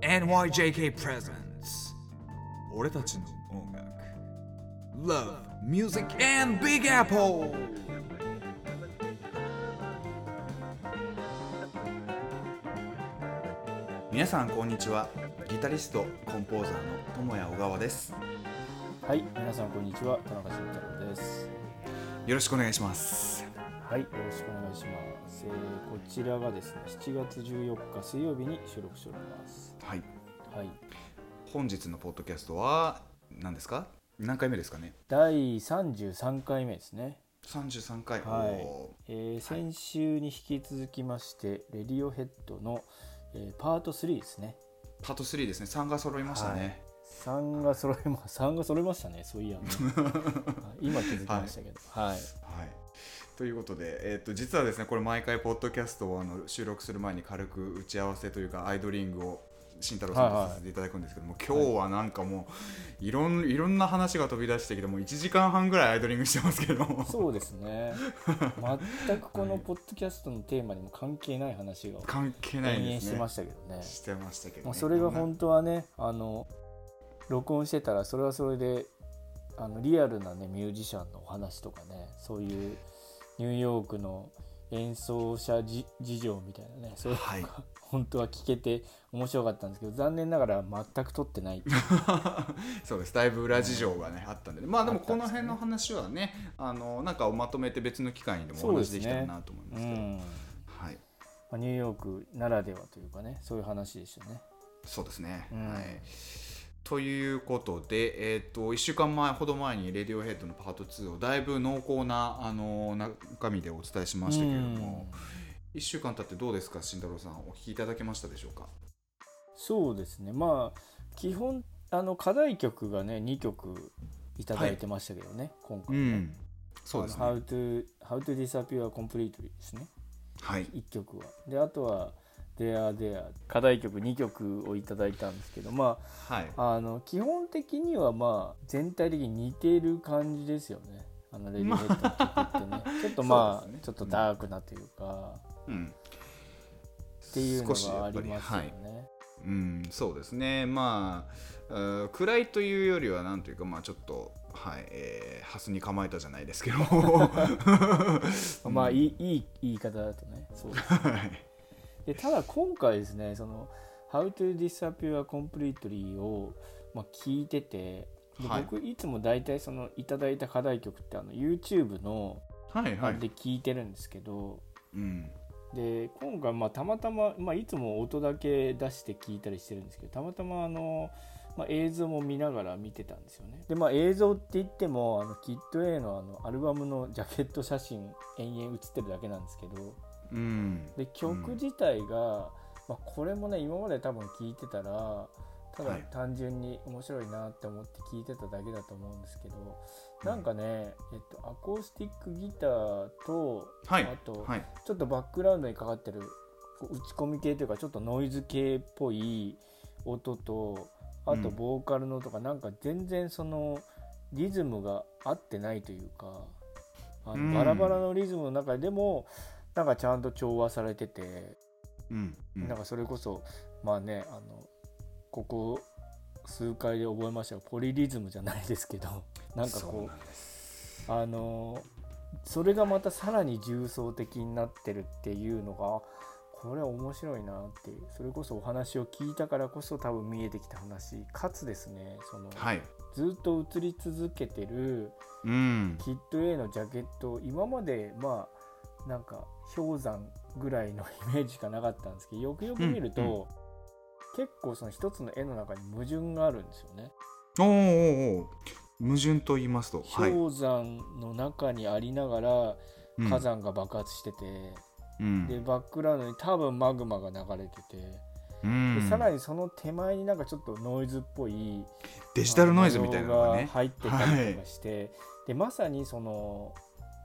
NYJK Presents 俺たちの音楽 Love, Music and Big Apple 皆さんこんにちはギタリストコンポーザーの友谷小川ですはい、皆さんこんにちは、田中慎太郎です。よろしくお願いしますはい、よろしくお願いします。えーこちらがですね、7月14日水曜日に収録しております。はい。はい、本日のポッドキャストは何ですか？何回目ですかね？第33回目ですね。33回、はい。おえー先週に引き続きまして、レディオヘッドの、えーパート3ですね。ーパート3ですね。3が揃いましたね、3が揃いま 3が揃いましたね、そういやね。はい。今気づきましたけど。はい。はい。ということで、えー、と実はですねこれ毎回ポッドキャストをあの収録する前に軽く打ち合わせというかアイドリングを慎太郎さんとはいはいさせていただくんですけども、今日はなんかもういろんいろんな話が飛び出してきてもう1時間半ぐらいアイドリングしてますけど。もそうですね。全くこのポッドキャストのテーマにも関係ない話が関係ないですね。してましたけどね。してましたけど、ね、まあ、それが本当はねあの録音してたらそれはそれであのリアルなねミュージシャンのお話とかねそういうニューヨークの演奏者じ事情みたいなねそういうのが、はい本当は聞けて面白かったんですけど残念ながら全く撮ってない。そうです。だいぶ裏事情がね、あったんで、ね、まあでもこの辺の話はねあのなんかまとめて別の機会にでもお話できたらなと思いますけど。うん、はい。まあ、ニューヨークならではというかねそういう話でしたね。そうですね、うん。はい。ということで、えー、と1週間前ほど前に「レディオヘッドのパート2をだいぶ濃厚なあの中身でお伝えしましたけれども、1週間経ってどうですか慎太郎さん。お聞きいただけましたでしょうか？そうですね。まあ基本あの課題曲がね2曲いただいてましたけどね、今回ね、そうですね。How to How to Disappear Completely ですね。はい。1曲は。であとは There There 課題曲2曲をいただいたんですけどまはい。ああの基本的にはまあ全体的に似てる感じですよね。あのレディーヘッドの曲ってね。ちょっとまあ、ね。ちょっとダークなというか、うん。っていうのがありりますよはい。ね、うん、そうですね、まあ、うん暗いというよりは、なんというか、まあ、ちょっと、はい、えー、ハスに構えたじゃないですけど、まあいいいい言い方だとね。そうです。はい。でただ今回ですねその「How to Disappear Completely を」まあ、聞いててではい。僕いつも大体そのいただいた課題曲ってあの YouTube のはい、はい。で聞いてるんですけど、うん、で今回まあたまたま、まあ、いつも音だけ出して聞いたりしてるんですけどたまたまあの、まあ、映像も見ながら見てたんですよね。でまあ映像って言ってもあのキッド A のあのアルバムのジャケット写真延々写ってるだけなんですけどうん、で曲自体が、まあ、これもね今まで多分聞いてたらただはい。単純に面白いなって思って聞いてただけだと思うんですけど、なんかね、えっと、アコースティックギターと、はい。あと、はい、ちょっとバックグラウンドにかかってる打ち込み系というかちょっとノイズ系っぽい音とあとうん。ボーカルのとか、なんか全然そのリズムが合ってないというかあうん。のバラバラのリズムの中でもなんかちゃんと調和されてて、うん、うん。なんかそれこそまあねあのここ数回で覚えましたがポリリズムじゃないですけど。なんかこうあのそれがまたさらに重層的になってるっていうのがこれ面白いなっていうそれこそお話を聞いたからこそ多分見えてきた話かつですね。その、はい、ずっと映り続けてるうん、キッド A のジャケット今までまあなんか氷山ぐらいのイメージしかなかったんですけどよくよく見ると、結構その一つの絵の中に矛盾があるんですよね。おーお矛盾と言いますと、はい、氷山の中にありながらうん。火山が爆発してて、うん。でバックグラウンドに多分マグマが流れてて、うん。でさらにその手前になんかちょっとノイズっぽいデジタルノイズみたいなのがあね入ってたりとかして、でまさにその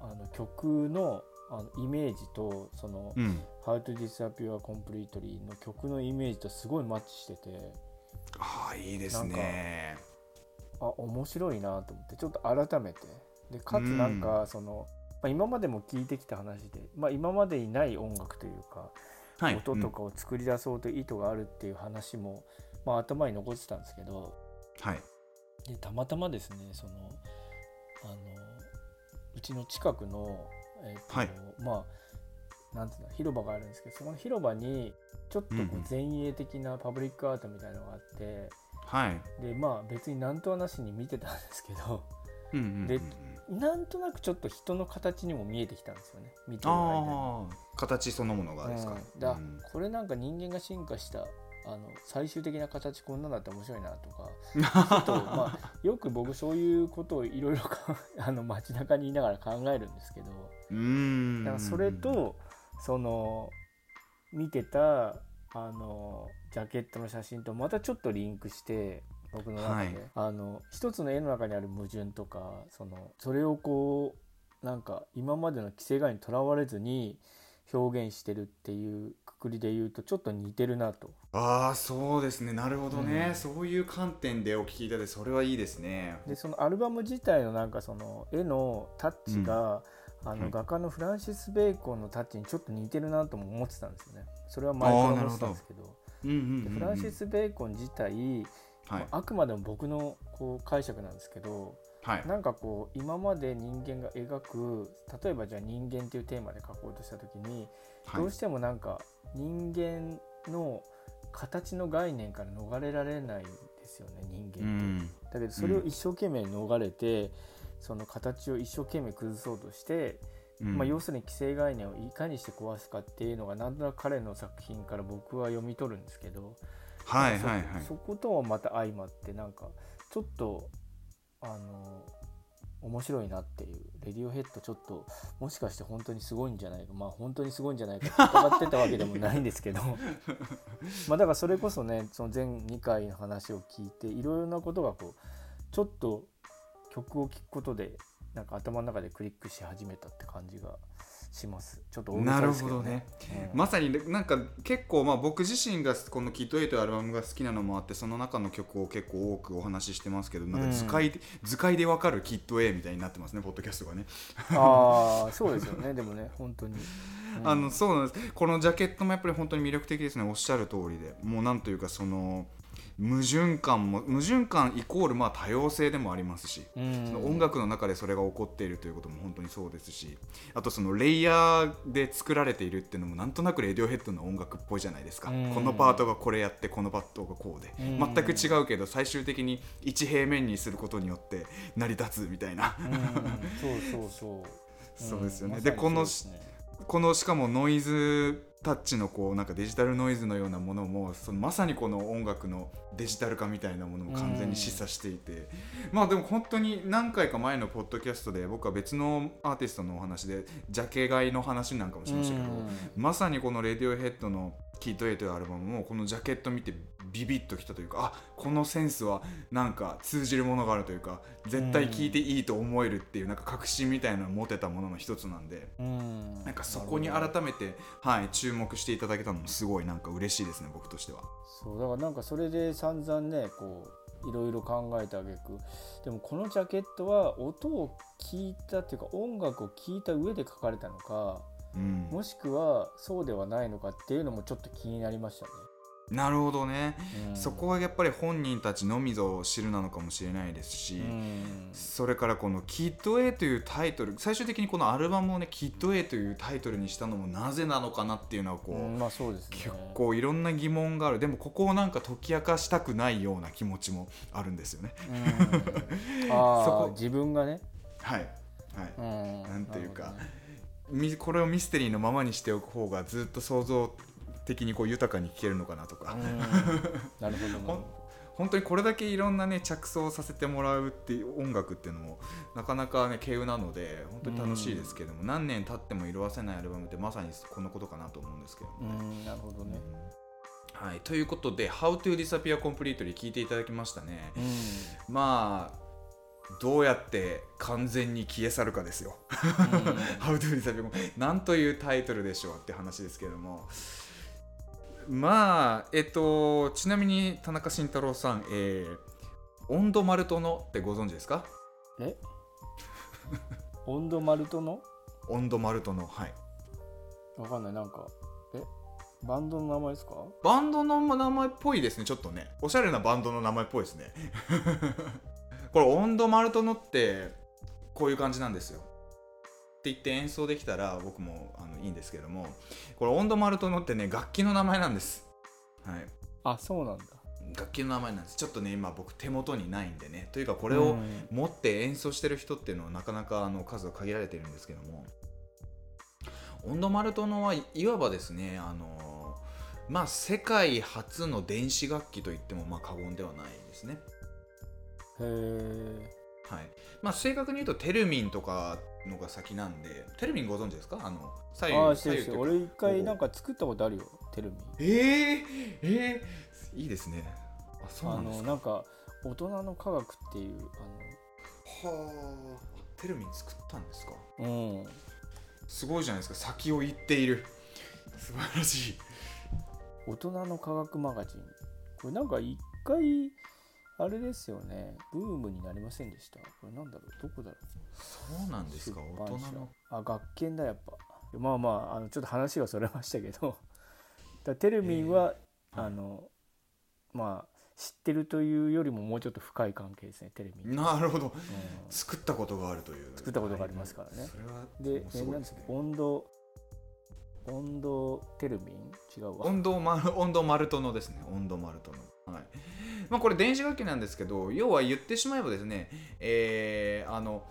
あの曲のあのイメージとそのうん、「How to Disappear Completely」の曲のイメージとすごいマッチしててああいいですね。あ面白いなと思ってちょっと改めて。でかつなんかその、まあ、今までも聞いてきた話で、まあ、今までにない音楽というかはい。音とかを作り出そうと意図があるっていう話も、まあ、頭に残ってたんですけどはい。でたまたまですねそのあのうちの近くの、えーとはい。まあなんていうの広場があるんですけどそこの広場にちょっとこう前衛的なパブリックアートみたいなのがあって、はい。でまあ別に何とはなしに見てたんですけどうんうんうんでなんとなくちょっと人の形にも見えてきたんですよね見てる間に。形そのものがですか、うん。だうん。これなんか人間が進化したあの最終的な形こんなのだって面白いなとかちょっと まあよく僕そういうことをいろいろ あの街中にいながら考えるんですけどうーん。だからそれとその見てたあのジャケットの写真とまたちょっとリンクして僕の中で、はい。あの一つの絵の中にある矛盾とかそのそれをこうなんか今までの既成概念にとらわれずに表現してるっていうくくりで言うとちょっと似てるなと。ああそうですね。なるほどね、うん。そういう観点でお聞きいただいてそれはいいですね。でそのアルバム自体のなんかその絵のタッチが、あはい。の画家のフランシス・ベーコンのタッチにちょっと似てるなとも思ってたんですよね。それは前から思ってたんですけど。フランシス・ベーコン自体、はい。まああくまでも僕のこう解釈なんですけどはい。なんかこう今まで人間が描く例えばじゃあ人間っていうテーマで書こうとした時に、はい。どうしてもなんか人間の形の概念から逃れられないんですよね人間って。うん。だけどそれを一生懸命逃れて、その形を一生懸命崩そうとして、うん。まあ、要するに既成概念をいかにして壊すかっていうのがなんとなく彼の作品から僕は読み取るんですけど、そはいはいはい。そこともまた相まってなんかちょっとあの面白いなっていうレディオヘッドちょっともしかして本当にすごいんじゃないか。まあ本当にすごいんじゃないかって疑ってたわけでもないんですけど。まあだからそれこそねその前2回の話を聞いていろいろなことがこうちょっと曲を聴くことでなんか頭の中でクリックし始めたって感じがします。ちょっと大げなるほどね。ね、うん。まさになんか結構まあ僕自身がこの「キットエイというアルバムが好きなのもあってその中の曲を結構多くお話ししてますけどなんか図解で、図解でわかるキット A みたいになってますねポッドキャストがね、ああそうですよね。でもね本当に、うん。あのそうなんです。このジャケットもやっぱり本当に魅力的ですね。おっしゃる通りで。もうなんというかその矛盾感も矛盾感イコールまあ多様性でもありますしうん。その音楽の中でそれが起こっているということも本当にそうですしあとそのレイヤーで作られているっていうのもなんとなくレディオヘッドの音楽っぽいじゃないですか。うん。このパートがこれやってこのパートがこうで。うん。全く違うけど最終的に一平面にすることによって成り立つみたいな。うん。そうそうそう。そうですよね。ん。でこのねこのしかもノイズタッチのこうなんかデジタルノイズのようなものもそのまさにこの音楽のデジタル化みたいなものも完全に示唆していて、まあでも本当に何回か前のポッドキャストで僕は別のアーティストのお話でジャケ買いの話なんかもしましたけど、まさにこの「レディオヘッドの「キートエイというアルバムもこのジャケット見てビビッときたというかあこのセンスはなんか通じるものがあるというか絶対聴いていいと思えるっていうなんか確信みたいなのを持てたものの一つなんで。うんなんかそこに改めて、はい、注目していただけたのもすごいなんか嬉しいですね僕としては。そうだからなんかそれで散々ねこういろいろ考えた挙句でもこのジャケットは音を聞いたっていうか音楽を聞いた上で書かれたのかうん、もしくはそうではないのかっていうのもちょっと気になりましたね。なるほどね、うん。そこはやっぱり本人たちのみぞ知るなのかもしれないですし、うん。それからこの「キッド A」というタイトル最終的にこのアルバムをね「キッド A」というタイトルにしたのもなぜなのかなっていうのはこう、うん。まあそうですね。結構いろんな疑問がある。でもここをなんか解き明かしたくないような気持ちもあるんですよね。そこ。あ自分がね。はい、はい。うん。なんていうかこれをミステリーのままにしておく方がずっと想像的にこう豊かに聞けるのかなとか、うん。なるほど。本当にこれだけいろんなね着想させてもらうっていう音楽っていうのもなかなかね稀有なので本当に楽しいですけども、何年経っても色あせないアルバムってまさにこのことかなと思うんですけども、ど。うんなるほどね。はい、ということで「How to Disappear Completely」聞いていただきましたね、うん。まあどうやって完全に消え去るかですよ「How to Disappear Completely」なんというタイトルでしょうって話ですけども。まあえっとちなみに田中慎太郎さん、えー、温度マルトのってご存知ですか？え？温度マルトの温度マルトのはい。わかんない。なんかえ？バンドの名前ですか？バンドの名前っぽいですねちょっとね。おしゃれなバンドの名前っぽいですねこれ温度マルトノってこういう感じなんですよ。って言って演奏できたら僕もあのいいんですけどもこれ温度マルトノってね楽器の名前なんです。はい。あそうなんだ。楽器の名前なんです。ちょっとね今僕手元にないんでね。というかこれをうん。持って演奏してる人っていうのはなかなかあの数が限られてるんですけども。オンドマルトノはいいわばですねあのまあ世界初の電子楽器といってもまあ過言ではないですねへえはい。まあ正確に言うとテルミンとかのが先なんでテルミンご存知ですか？あの左右ああしてるしてる。俺一回なんか作ったことあるよテルミえー、えー、いいですね。あそうあなんですか？のなんか大人の科学っていうはあテルミン作ったんですか？あのうん。すごいじゃないですか。先を言っている。素晴らしい。大人の科学マガジン。これなんか一回あれですよね。ブームになりませんでした？これなんだろう？どこだろう？そうなんですか？大人の。あ学研だやっぱ。まあまああのちょっと話がそれましたけど。だテルミンは、えーあのまあ知ってるというよりももうちょっと深い関係ですねテレミン、なるほど。うん。作ったことがあるという。作ったことがありますからね。それはでもうすえなんですすか温度温度テルミン？違うわ。温度マル温度マルトのですね。温度マルトのはい。まあこれ電子楽器なんですけど要は言ってしまえばですねえーあの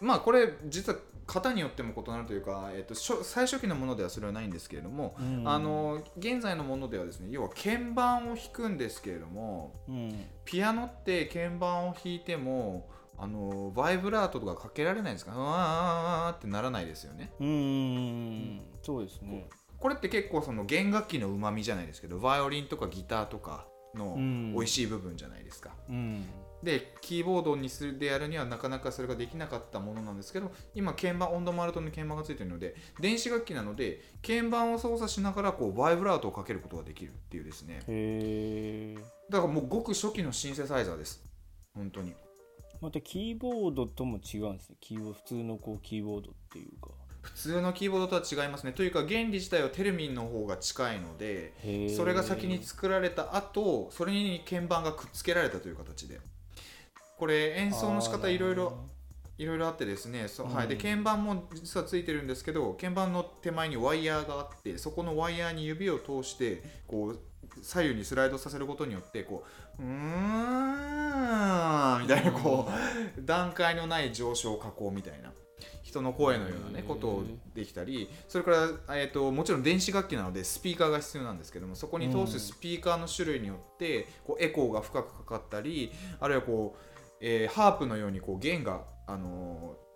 まあこれ実は型によっても異なるというか、えっと初最初期のものではそれはないんですけれども、うん。あの現在のものではですね要は鍵盤を弾くんですけれどもうん。ピアノって鍵盤を弾いてもあのバイブラートとかかけられないんですかうわーってならないですよね。うん。うんそうですね。これって結構その弦楽器のうまみじゃないですけどバイオリンとかギターとかのうん。美味しい部分じゃないですか、うん。でキーボードにするでやるにはなかなかそれができなかったものなんですけど今鍵盤温度マルトの鍵盤がついてるので電子楽器なので鍵盤を操作しながらこうバイブラートをかけることができるっていうですね。へえだからもうごく初期のシンセサイザーです。本当に。またキーボードとも違うんですね。キーボード普通のこうキーボードっていうか普通のキーボードとは違いますね。というか原理自体はテルミンの方が近いのでそれが先に作られた後それに鍵盤がくっつけられたという形で。これ演奏の仕方いろいろいろいろあってですね。そうはい、でうん鍵盤も実はついてるんですけど鍵盤の手前にワイヤーがあってそこのワイヤーに指を通してこう左右にスライドさせることによってこううーんみたいなこう段階のない上昇下降みたいな人の声のようなねことをできたりそれから、えー、ともちろん電子楽器なのでスピーカーが必要なんですけどもそこに通すスピーカーの種類によってこうエコーが深くかかったりあるいはこう、えーハープのようにこう弦が、あのー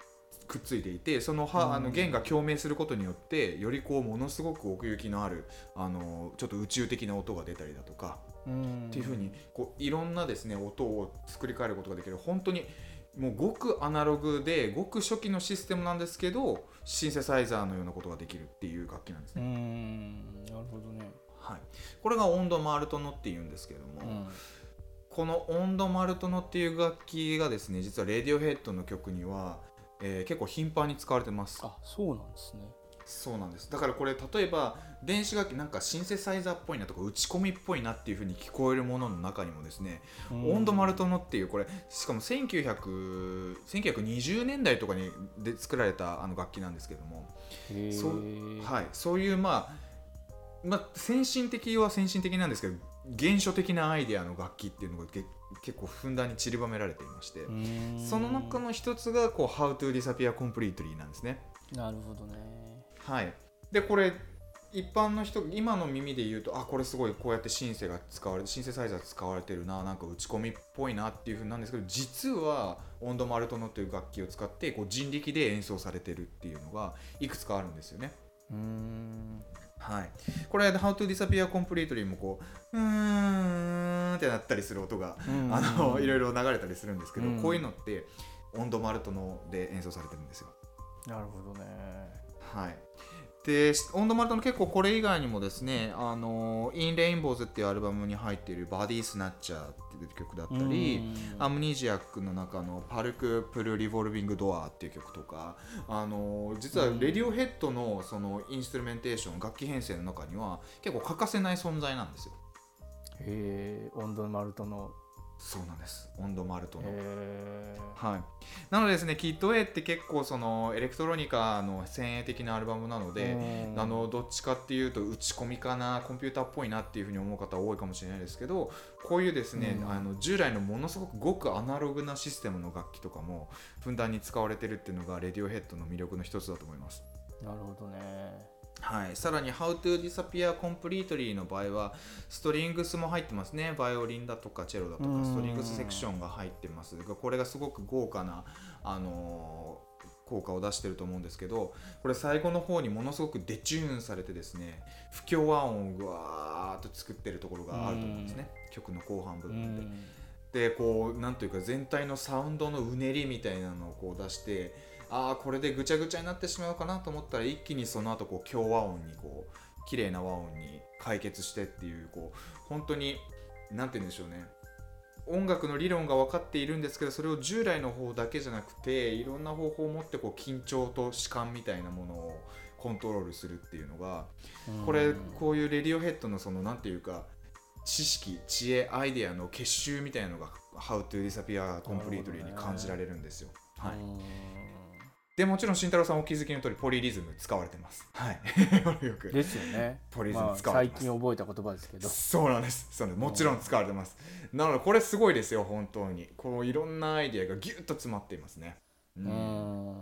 くっついていてそのはあの弦が共鳴することによってよりこうものすごく奥行きのある、あのーちょっと宇宙的な音が出たりだとかうん。っていうふうにこういろんなですね音を作り変えることができる。本当にもうごくアナログでごく初期のシステムなんですけどシンセサイザーのようなことができるっていう楽器なんですうね、んなるほどね。はい、これがオンドマルトノっていうんですけれども、うんこのオンドマルトノっていう楽器がですね実はレディオヘッドの曲には、えー結構頻繁に使われてます。あそうなんですねそうなんです。だからこれ例えば電子楽器なんかシンセサイザーっぽいなとか打ち込みっぽいなっていう風に聞こえるものの中にもですね、オンドマルトノっていうこれしかも1900 1920年代とかにで作られたあの楽器なんですけども、そうはい、そういうまあまあ、先進的は先進的なんですけど原初的なアイデアの楽器っていうのがけ結構ふんだんに散りばめられていまして、その中の一つがこう「How to Disappear Completely」なんですね。なるほどねはい、でこれ一般の人今の耳で言うとあこれすごいこうやってシンセが使われシンセサイザー使われてるななんか打ち込みっぽいなっていう風なんですけど実はオンドマルトノという楽器を使ってこう人力で演奏されてるっていうのがいくつかあるんですよね。うん。はい、これ「How to Disappear Completely」もこううーんってなったりする音が、うん。あのいろいろ流れたりするんですけど、うん。こういうのってオンドマルトノで演奏されてるんですよ。なるほどねはい、でオンドマルトの結構これ以外にもですね「あのイン・レインボーズ」っていうアルバムに入っている「バディ・スナッチャー」っていう曲だったりアムニジアックの中の「パルク・プル・リボルビング・ドア」っていう曲とかあの実は Radiohead のその instrumentation 楽器編成の中には結構欠かせない存在なんですよ。へえオンドマルトのそうなんです。オンドマルトの、へはい、なのでですねキッド A って結構そのエレクトロニカの先鋭的なアルバムなので、うん。あのどっちかっていうと打ち込みかなコンピューターっぽいなっていうふうに思う方多いかもしれないですけどこういうですね、うん。あの従来のものすごくごくアナログなシステムの楽器とかもふんだんに使われてるっていうのがレディオヘッドの魅力の一つだと思います。えなるほどねはい、さらに「How to Disappear Completely」の場合はストリングスも入ってますね。バイオリンだとかチェロだとうん。かストリングスセクションが入ってます。がこれがすごく豪華な、あのー効果を出してると思うんですけどこれ最後の方にものすごくデチューンされてですね不協和音をぐわーっと作ってるところがあると思うんですね。曲の後半部う分で。んでこうなんというか全体のサウンドのうねりみたいなのをこう出してああこれでぐちゃぐちゃになってしまうかなと思ったら一気にその後こう強和音にこう綺麗な和音に解決してっていうこう本当になんて言うんでしょうね。音楽の理論が分かっているんですけどそれを従来の方だけじゃなくていろんな方法を持ってこう緊張と弛緩みたいなものをコントロールするっていうのがこれこういうレディオヘッドのそのなんていうか知識知恵アイデアの結集みたいなのが「How to Disappear Completely」に感じられるんですよ。はい、うんでもちろん慎太郎さんお気づきの通りポリリズム使われてます。はい、よく。ですよね。ポリズムまあ最使われてます。近覚えた言葉ですけど。そうなんです。そうもちろん使われてます。なのでこれすごいですよ本当に。こういろんなアイデアがギュッと詰まっていますね。ううん。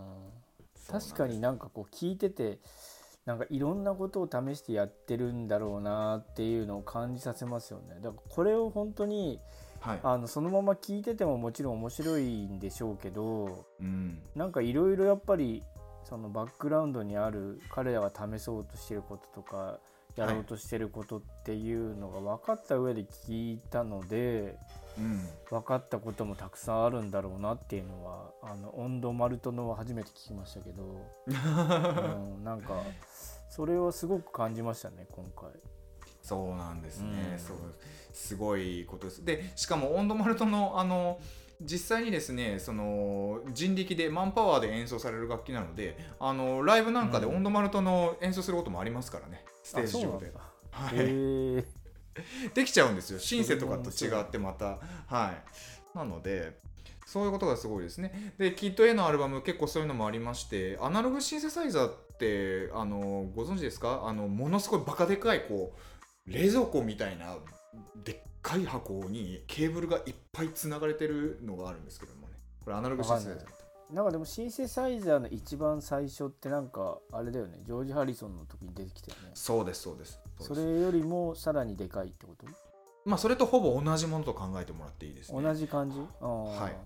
確かになんかこう聞いててなんかいろんなことを試してやってるんだろうなっていうのを感じさせますよね。だからこれを本当にはい、あのそのまま聞いててももちろん面白いんでしょうけどうん、なんかいろいろやっぱりそのバックグラウンドにある彼らが試そうとしてることとかやろうとしてることっていうのが分かった上で聞いたのでうん、分かったこともたくさんあるんだろうなっていうのはあの温度マルトのは初めて聞きましたけど、うん、なんかそれはすごく感じましたね今回。そうなんですね、うん。そうすごいことです。でしかも温度マルトのあの実際にですねその人力でマンパワーで演奏される楽器なのであのライブなんかでうん。温度マルトの演奏することもありますからね。ステージ上で。あはい、できちゃうんですよ。シンセとかと違ってまた。はい。なのでそういうことがすごいですね。でキッド A のアルバム結構そういうのもありましてアナログシンセサイザーってあのご存知ですか？あのものすごいバカでかいこう冷蔵庫みたいなでっかい箱にケーブルがいっぱいつながれてるのがあるんですけどもね。これアナログシンセサイザーなんかでもシンセサイザーの一番最初ってなんかあれだよね。ジョージ・ハリソンの時に出てきたよね。そうですそうですそれよりもさらにでかいってこと？まあそれとほぼ同じものと考えてもらっていいですね。同じ感じ？ははい。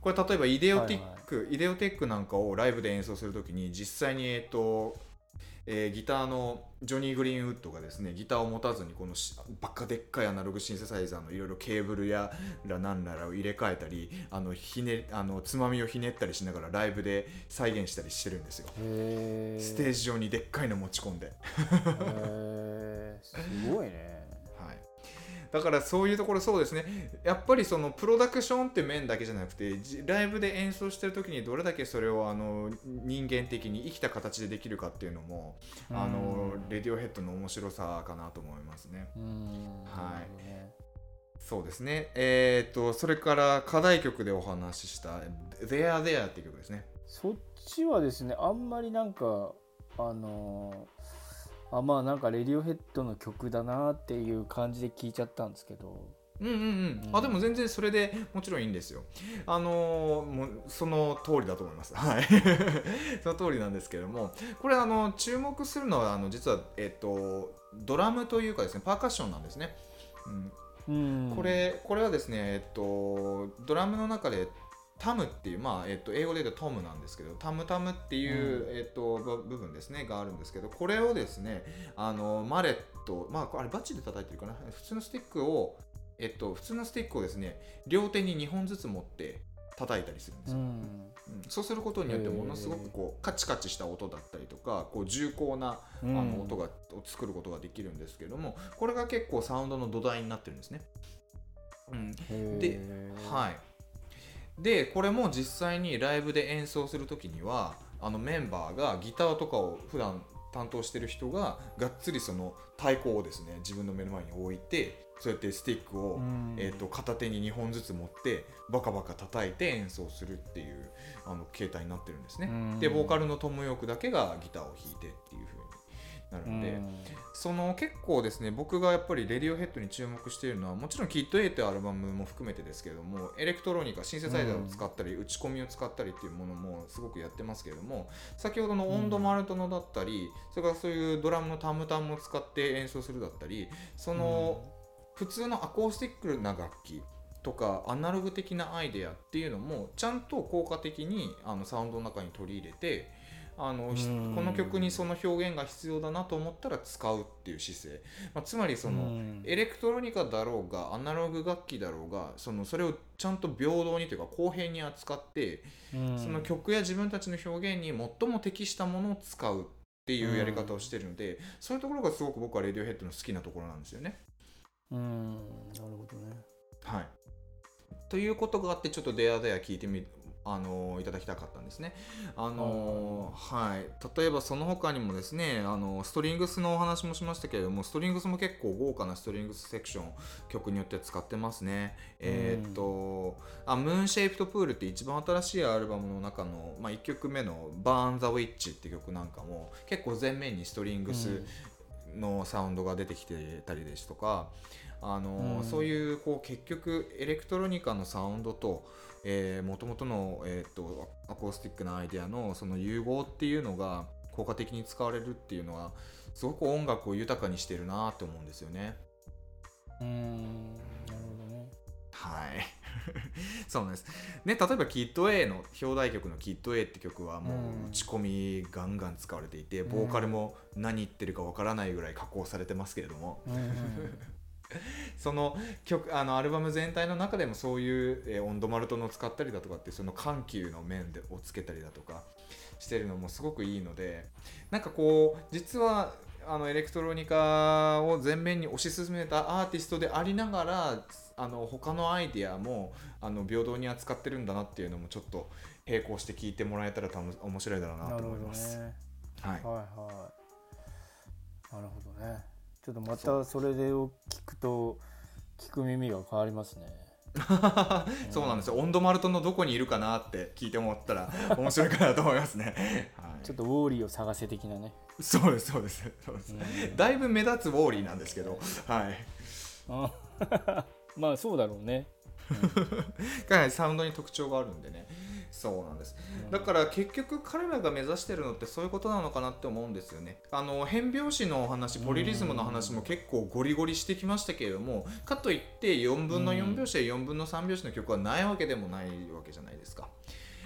これ例えばイデオティック、イデオテックなんかをライブで演奏するときに実際にえっと、えーギターのジョニー・グリーンウッドがですねギターを持たずにこのしバカでっかいアナログシンセサイザーのいろいろケーブルやらなんららを入れ替えたりあのひねあのつまみをひねったりしながらライブで再現したりしてるんですよ。ステージ上にでっかいの持ち込んで、すごいね。はい、だからそういうところそうですねやっぱりそのプロダクションって面だけじゃなくてじライブで演奏してる時にどれだけそれをあの人間的に生きた形でできるかっていうのもあのうんレディオヘッドの面白さかなと思いますね。うんはいそうですね。えっ、とそれから課題曲でお話しした「There There」っていう曲ですね。そっちはですねあんまりなんかあのあまあなんかレディオヘッドの曲だなっていう感じで聞いちゃったんですけどうんうんうん、うんあでも全然それでもちろんいいんですよ。あのーもうその通りだと思います。はい。その通りなんですけども、これあの注目するのはあの実はえっ、とドラムというかですねパーカッションなんですね。うん、うんこれこれはですねえっ、とドラムの中でタムっていう、まあえっと英語で言うとトムなんですけどタムタムっていう、えっと部部分ですねがあるんですけどこれをですねあのマレット、まあ、あれバッチで叩いてるかな？普通のスティックを、えっと、普通のスティックをですね両手に2本ずつ持って叩いたりするんですよ、うん。うん。そうすることによってものすごくこうカチカチした音だったりとかこう重厚なあの音がを作ることができるんですけどもこれが結構サウンドの土台になってるんですね。うん、ではいでこれも実際にライブで演奏する時にはあのメンバーがギターとかを普段担当してる人ががっつりその太鼓をですね自分の目の前に置いてそうやってスティックを、うん。えー、と片手に2本ずつ持ってバカバカ叩いて演奏するっていうあの形態になってるんですね。うん。でボーカルのトム・ヨークだけがギターを弾いてっていう風になるんで。その結構ですね僕がやっぱりレディオヘッドに注目しているのはもちろんキッド A というアルバムも含めてですけれどもエレクトロニカシンセサイザーを使ったり、打ち込みを使ったりっていうものもすごくやってますけれども先ほどのオンドマルトのだったり、それからそういうドラムのタムタムを使って演奏するだったりその、普通のアコースティックな楽器とかアナログ的なアイデアっていうのもちゃんと効果的にあのサウンドの中に取り入れてあのひうん。この曲にその表現が必要だなと思ったら使うっていう姿勢、まあ、つまりその、うん。エレクトロニカだろうがアナログ楽器だろうがそのそれをちゃんと平等にというか公平に扱って、うん。その曲や自分たちの表現に最も適したものを使うっていうやり方をしてるので、そういうところがすごく僕はレディオヘッドの好きなところなんですよね。うん。なるほどね。はい、ということがあってちょっと「デアデア聞いてみあのいただきたかったんですね。あのはい、例えばその他にもですねあのストリングスのお話もしましたけれどもストリングスも結構豪華なストリングスセクション曲によって使ってますね。えーっとあムーンシェイプトプールって一番新しいアルバムの中の、まあ、1曲目の「バーン・ザ・ウィッチ」って曲なんかも結構前面にストリングス、のサウンドが出てきてたりですとかあの、うん。そういうこう結局エレクトロニカのサウンドともともとの、えー、とアコースティックなアイデアのその融合っていうのが効果的に使われるっていうのはすごく音楽を豊かにしてるなって思うんですよね。うん。なるほどね。はい。そうなんです。ね、例えばキッド A の表題曲のキッド A って曲はもう打ち込みガンガン使われていて、ん。ボーカルも何言ってるかわからないぐらい加工されてますけれども、うんうん その曲あのアルバム全体の中でもそういう、えーオンドマルトのを使ったりだとかってその緩急の面でをつけたりだとかしてるのもすごくいいのでなんかこう実はあのエレクトロニカを前面に推し進めたアーティストでありながらあの他のアイデアもあの平等に扱ってるんだなっていうのもちょっと並行して聞いてもらえたら面白いだろうなと思います。ねはいはいちょっとまたそれでを聞くと聞く耳が変わりますね。そうなんですよ。オンドマルトのどこにいるかなって聞いてもらったら 面白いかなと思いますね。はい、ちょっとウォーリーを探せ的なね。そうですそうです。そうです、うん。だいぶ目立つウォーリーなんですけど、はい。あ まあそうだろうね。かなりサウンドに特徴があるんでね。そうなんです。だから結局彼らが目指してるのってそういうことなのかなって思うんですよね。あの変拍子のお話、ポリリズムの話も結構ゴリゴリしてきましたけれども、かといって4分の4拍子や4分の3拍子の曲はないわけでもないわけじゃないですか。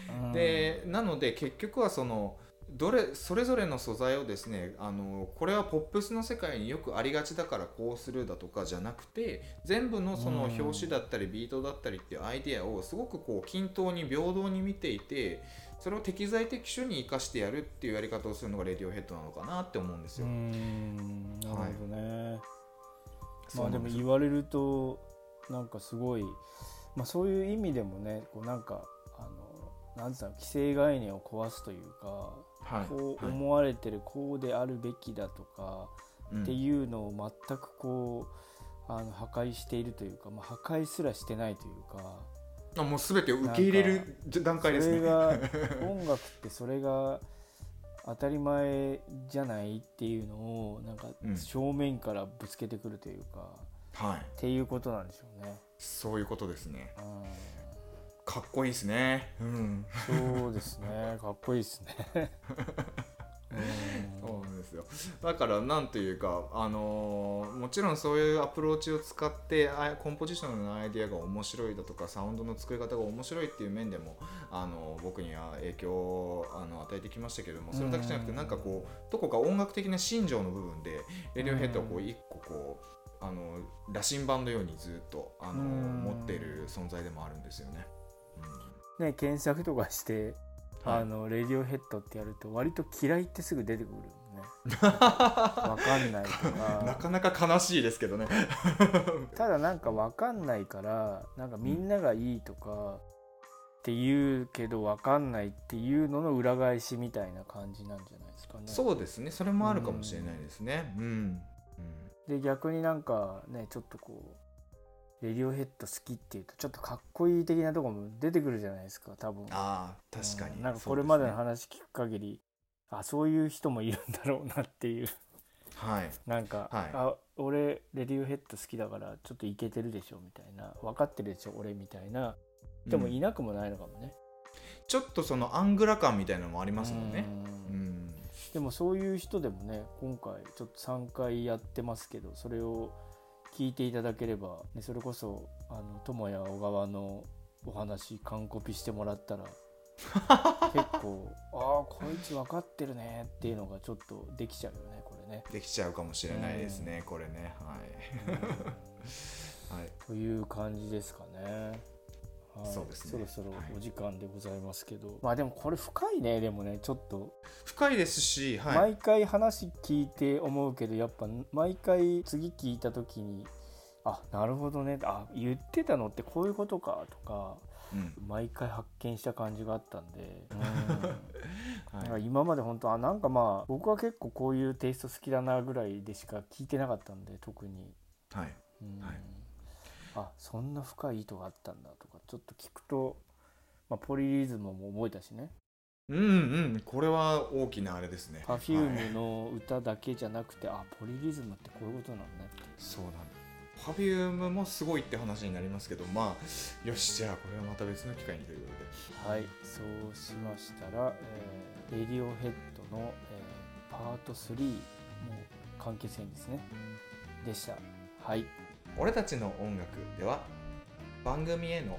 うんでなので結局はそのどれそれぞれの素材をですねあのこれはポップスの世界によくありがちだからこうするだとかじゃなくて全部のそのうん。表紙だったりビートだったりっていうアイデアをすごくこう均等に平等に見ていてそれを適材適所に生かしてやるっていうやり方をするのがレディオヘッドなのかなって思うんですうよ。んなるほどね、まあでも言われるとなんかすごい、まあ、そういう意味でもねこうなんかあのなんつうの既成概念を壊すというか、はいこうはい思われてるこうであるべきだとか、うん。っていうのを全くこうあの破壊しているというか、まあ、破壊すらしてないというか。あもう全てを受け入れる段階ですね。それが音楽ってそれが当たり前じゃないっていうのをなんかうん。正面からぶつけてくるというか、はい。っていうことなんでしょうね。そういうことですね。うかっこいいですね。うんん、そうですねかっこいいですね。そうなんですよだからなんというか、あのーもちろんそういうアプローチを使ってあコンポジションのアイデアが面白いだとかサウンドの作り方が面白いっていう面でも、あのー僕には影響をあの与えてきましたけどもそれだけじゃなくてうんなんかこうどこか音楽的な心情の部分でレディオヘッドはこう一個こうあの羅針盤のようにずっとあのうん持っている存在でもあるんですよね。でね検索とかして、はい。あのレディオヘッドってやると割と嫌いってすぐ出てくるよね。わかんないと なかかなか悲しいですけどね。ただなんかわかんないからなんかみんながいいとかって言うけどわかんないっていうのの裏返しみたいな感じなんじゃないですかね。そうですね。それもあるかもしれないですね。うん、で逆になんかねちょっとこうレディオヘッド好きっていうとちょっとかっこいい的なところも出てくるじゃないですか多分。ああ確かに、うんなんかこれまでの話聞く限り、あそういう人もいるんだろうなっていう。はい。なんか、はい。あ俺レディオヘッド好きだからちょっとイケてるでしょみたいな。分かってるでしょ俺みたいな。でもうんいなくもないのかもね、ちょっとそのアングラ感みたいなのもありますもんね。ううん。んでもそういう人でもね今回ちょっと3回やってますけどそれを聞いていただければ、ね、それこそあの友や小川のお話完コピしてもらったら 結構ああこいつ分かってるねっていうのがちょっとできちゃうよねこれね。できちゃうかもしれないですね、これね。はい、はい、という感じですかね。はい。そうですね。そろそろはいお時間でございますけど、まあでもこれ深いねでもねちょっと、深いですし、はい、毎回話聞いて思うけどやっぱ毎回次聞いた時にあなるほどね。あ言ってたのってこういうことかとかうん。毎回発見した感じがあったんで、うん。はい、今まで本当あなんかまあ僕は結構こういうテイスト好きだなぐらいでしか聞いてなかったんで特に。はい、うん。はい。あそんな深い意図があったんだとかちょっと聞くと、まあ、ポリリズムも覚えたしね。うんうんこれは大きなあれですね。Perfume はいの歌だけじゃなくて、あポリリズムってこういうことなのね。ってそうなんだ。Perfume もすごいって話になりますけどまあよしじゃあこれはまた別の機会にということで。はいそうしましたら、えーレディオヘッドの、えーパート3の関係線ですね。でした。はい。俺たちの音楽では番組への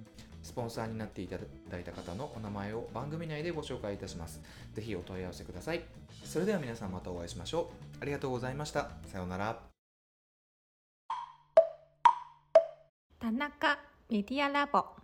スポンサーになっていただいた方のお名前を番組内でご紹介いたします。ぜひお問い合わせください。それでは皆さんまたお会いしましょう。ありがとうございました。さようなら。田中メディアラボ